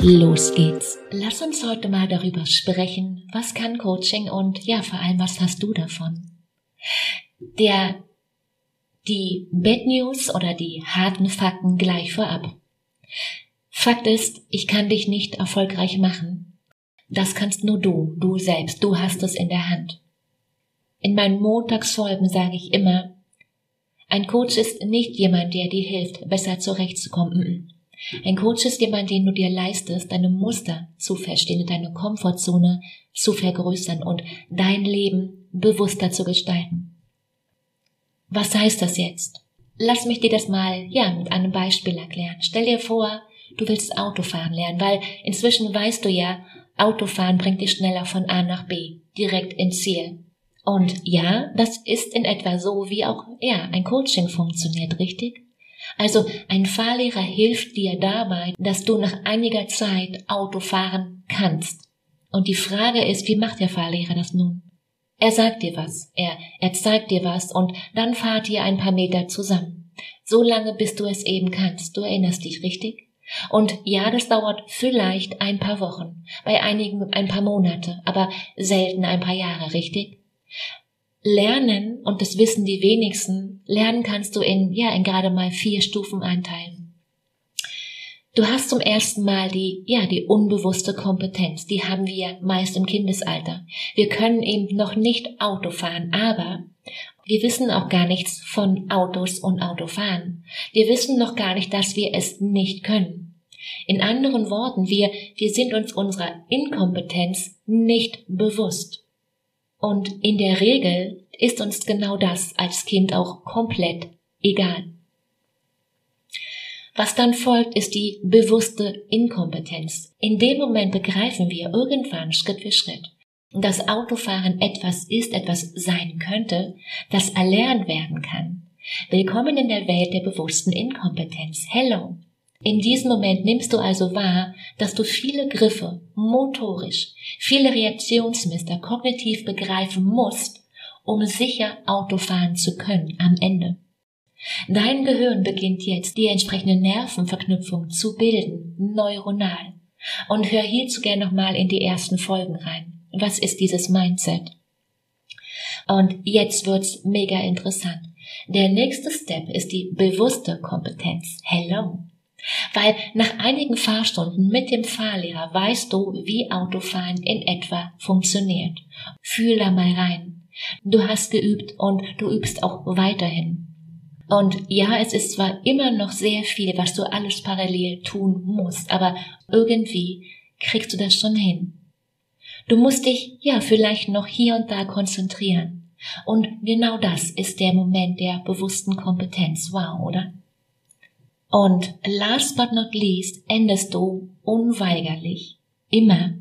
los geht's. Lass uns heute mal darüber sprechen, was kann Coaching und ja, vor allem, was hast du davon? Der, die Bad News oder die harten Fakten gleich vorab. Fakt ist, ich kann dich nicht erfolgreich machen. Das kannst nur du, du selbst, du hast es in der Hand. In meinen Montagsfolgen sage ich immer, ein Coach ist nicht jemand, der dir hilft, besser zurechtzukommen. Ein Coach ist jemand, den du dir leistest, deine Muster zu verstehen, deine Komfortzone zu vergrößern und dein Leben bewusster zu gestalten. Was heißt das jetzt? Lass mich dir das mal, ja, mit einem Beispiel erklären. Stell dir vor, du willst Autofahren lernen, weil inzwischen weißt du ja, Autofahren bringt dich schneller von A nach B, direkt ins Ziel. Und ja, das ist in etwa so, wie auch, ja, ein Coaching funktioniert, richtig? Also ein Fahrlehrer hilft dir dabei, dass du nach einiger Zeit Auto fahren kannst. Und die Frage ist, wie macht der Fahrlehrer das nun? Er sagt dir was, er, er zeigt dir was und dann fahrt ihr ein paar Meter zusammen. So lange, bis du es eben kannst. Du erinnerst dich, richtig? Und ja, das dauert vielleicht ein paar Wochen, bei einigen ein paar Monate, aber selten ein paar Jahre, richtig? Lernen, und das wissen die wenigsten, lernen kannst du in, ja, in gerade mal vier Stufen einteilen. Du hast zum ersten Mal die, ja, die unbewusste Kompetenz. Die haben wir meist im Kindesalter. Wir können eben noch nicht Auto fahren, aber wir wissen auch gar nichts von Autos und Autofahren. Wir wissen noch gar nicht, dass wir es nicht können. In anderen Worten, wir, wir sind uns unserer Inkompetenz nicht bewusst. Und in der Regel ist uns genau das als Kind auch komplett egal. Was dann folgt, ist die bewusste Inkompetenz. In dem Moment begreifen wir irgendwann Schritt für Schritt, dass Autofahren etwas ist, etwas sein könnte, das erlernt werden kann. Willkommen in der Welt der bewussten Inkompetenz. Hello. In diesem Moment nimmst du also wahr, dass du viele Griffe motorisch, viele Reaktionsmuster kognitiv begreifen musst, um sicher Auto fahren zu können am Ende. Dein Gehirn beginnt jetzt die entsprechende Nervenverknüpfung zu bilden, neuronal. Und hör hierzu gern nochmal in die ersten Folgen rein. Was ist dieses Mindset? Und jetzt wird's mega interessant. Der nächste Step ist die bewusste Kompetenz. Hello. Weil nach einigen Fahrstunden mit dem Fahrlehrer weißt du, wie Autofahren in etwa funktioniert. Fühl da mal rein. Du hast geübt und du übst auch weiterhin. Und ja, es ist zwar immer noch sehr viel, was du alles parallel tun musst, aber irgendwie kriegst du das schon hin. Du musst dich ja vielleicht noch hier und da konzentrieren. Und genau das ist der Moment der bewussten Kompetenz. Wow, oder? Und last but not least endest du unweigerlich immer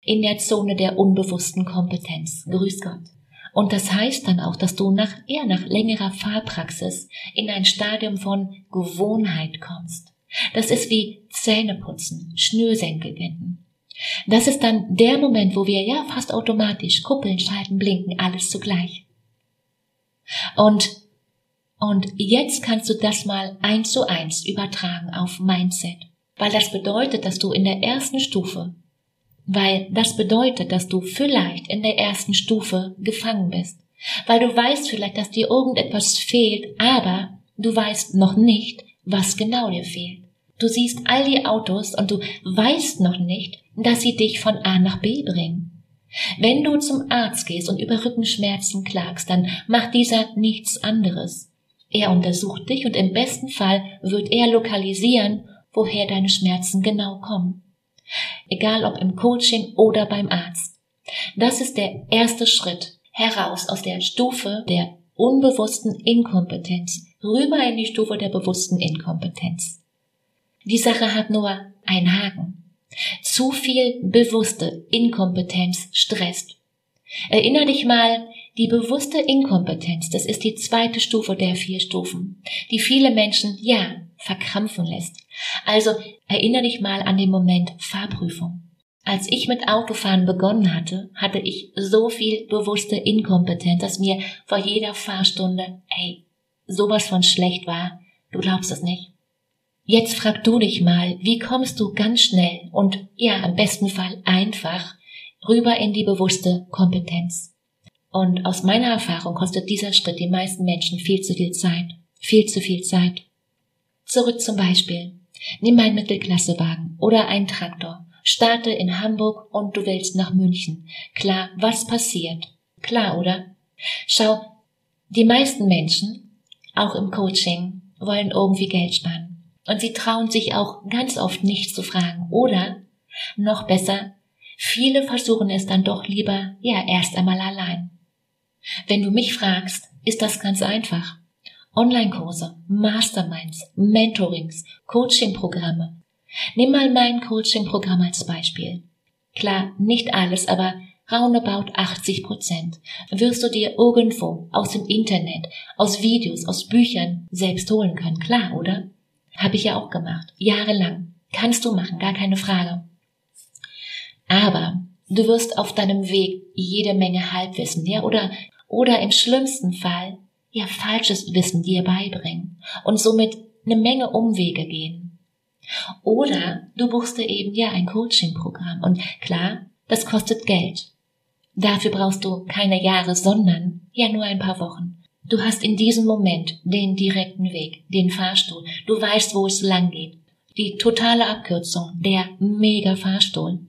in der Zone der unbewussten Kompetenz. Grüß Gott. Und das heißt dann auch, dass du nach, eher nach längerer Fahrpraxis in ein Stadium von Gewohnheit kommst. Das ist wie Zähneputzen, Schnürsenkel binden. Das ist dann der Moment, wo wir ja fast automatisch kuppeln, schalten, blinken, alles zugleich. Und, und jetzt kannst du das mal eins zu eins übertragen auf Mindset. Weil das bedeutet, dass du in der ersten Stufe weil das bedeutet, dass du vielleicht in der ersten Stufe gefangen bist. Weil du weißt vielleicht, dass dir irgendetwas fehlt, aber du weißt noch nicht, was genau dir fehlt. Du siehst all die Autos und du weißt noch nicht, dass sie dich von A nach B bringen. Wenn du zum Arzt gehst und über Rückenschmerzen klagst, dann macht dieser nichts anderes. Er untersucht dich und im besten Fall wird er lokalisieren, woher deine Schmerzen genau kommen. Egal ob im Coaching oder beim Arzt. Das ist der erste Schritt heraus aus der Stufe der unbewussten Inkompetenz rüber in die Stufe der bewussten Inkompetenz. Die Sache hat nur einen Haken. Zu viel bewusste Inkompetenz stresst. Erinner dich mal, die bewusste Inkompetenz, das ist die zweite Stufe der vier Stufen, die viele Menschen, ja, verkrampfen lässt. Also erinnere dich mal an den Moment Fahrprüfung. Als ich mit Autofahren begonnen hatte, hatte ich so viel bewusste Inkompetenz, dass mir vor jeder Fahrstunde, ey, sowas von schlecht war. Du glaubst es nicht. Jetzt frag du dich mal, wie kommst du ganz schnell und ja, im besten Fall einfach rüber in die bewusste Kompetenz. Und aus meiner Erfahrung kostet dieser Schritt den meisten Menschen viel zu viel Zeit. Viel zu viel Zeit. Zurück zum Beispiel. Nimm einen Mittelklassewagen oder einen Traktor. Starte in Hamburg und du willst nach München. Klar, was passiert? Klar, oder? Schau, die meisten Menschen, auch im Coaching, wollen irgendwie Geld sparen. Und sie trauen sich auch ganz oft nicht zu fragen. Oder, noch besser, viele versuchen es dann doch lieber, ja, erst einmal allein. Wenn du mich fragst, ist das ganz einfach. Online-Kurse, Masterminds, Mentorings, Coaching-Programme. Nimm mal mein Coaching-Programm als Beispiel. Klar, nicht alles, aber roundabout 80 Prozent wirst du dir irgendwo aus dem Internet, aus Videos, aus Büchern selbst holen können. Klar, oder? Habe ich ja auch gemacht. Jahrelang. Kannst du machen, gar keine Frage. Aber du wirst auf deinem Weg jede Menge Halbwissen, ja, oder, oder im schlimmsten Fall ja falsches Wissen dir beibringen und somit eine Menge Umwege gehen. Oder du buchst dir eben ja ein Coaching-Programm und klar, das kostet Geld. Dafür brauchst du keine Jahre, sondern ja nur ein paar Wochen. Du hast in diesem Moment den direkten Weg, den Fahrstuhl. Du weißt, wo es lang geht. Die totale Abkürzung, der Mega-Fahrstuhl.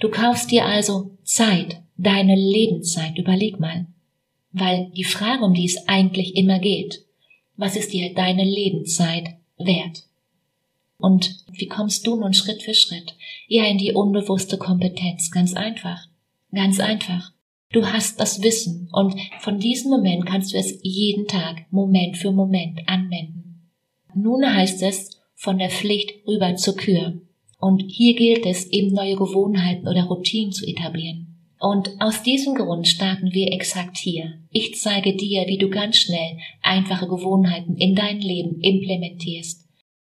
Du kaufst dir also Zeit, deine Lebenszeit. Überleg mal. Weil die Frage, um die es eigentlich immer geht, was ist dir deine Lebenszeit wert? Und wie kommst du nun Schritt für Schritt? Ja, in die unbewusste Kompetenz. Ganz einfach. Ganz einfach. Du hast das Wissen und von diesem Moment kannst du es jeden Tag, Moment für Moment anwenden. Nun heißt es von der Pflicht rüber zur Kür. Und hier gilt es eben neue Gewohnheiten oder Routinen zu etablieren. Und aus diesem Grund starten wir exakt hier. Ich zeige dir, wie du ganz schnell einfache Gewohnheiten in dein Leben implementierst.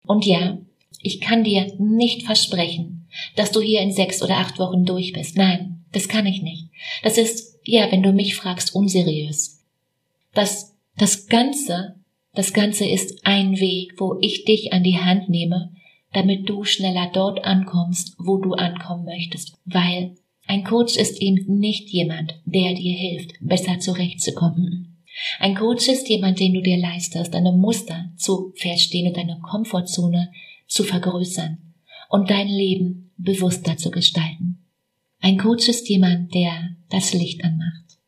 Und ja, ich kann dir nicht versprechen, dass du hier in sechs oder acht Wochen durch bist. Nein, das kann ich nicht. Das ist, ja, wenn du mich fragst, unseriös. Das, das Ganze, das Ganze ist ein Weg, wo ich dich an die Hand nehme, damit du schneller dort ankommst, wo du ankommen möchtest. Weil ein Coach ist eben nicht jemand, der dir hilft, besser zurechtzukommen. Ein Coach ist jemand, den du dir leistest, deine Muster zu verstehen und deine Komfortzone zu vergrößern und dein Leben bewusster zu gestalten. Ein Coach ist jemand, der das Licht anmacht.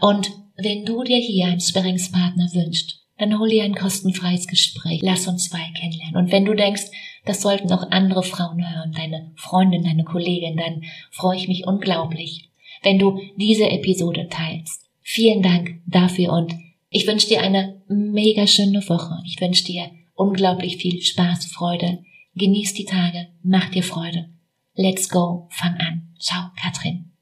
Und wenn du dir hier einen Sparringspartner wünschst, dann hol dir ein kostenfreies Gespräch. Lass uns zwei kennenlernen. Und wenn du denkst, das sollten auch andere Frauen hören, deine Freundin, deine Kollegin, dann freue ich mich unglaublich, wenn du diese Episode teilst. Vielen Dank dafür und ich wünsche dir eine mega schöne Woche. Ich wünsche dir unglaublich viel Spaß, Freude. Genieß die Tage, mach dir Freude. Let's go, fang an. Ciao, Katrin.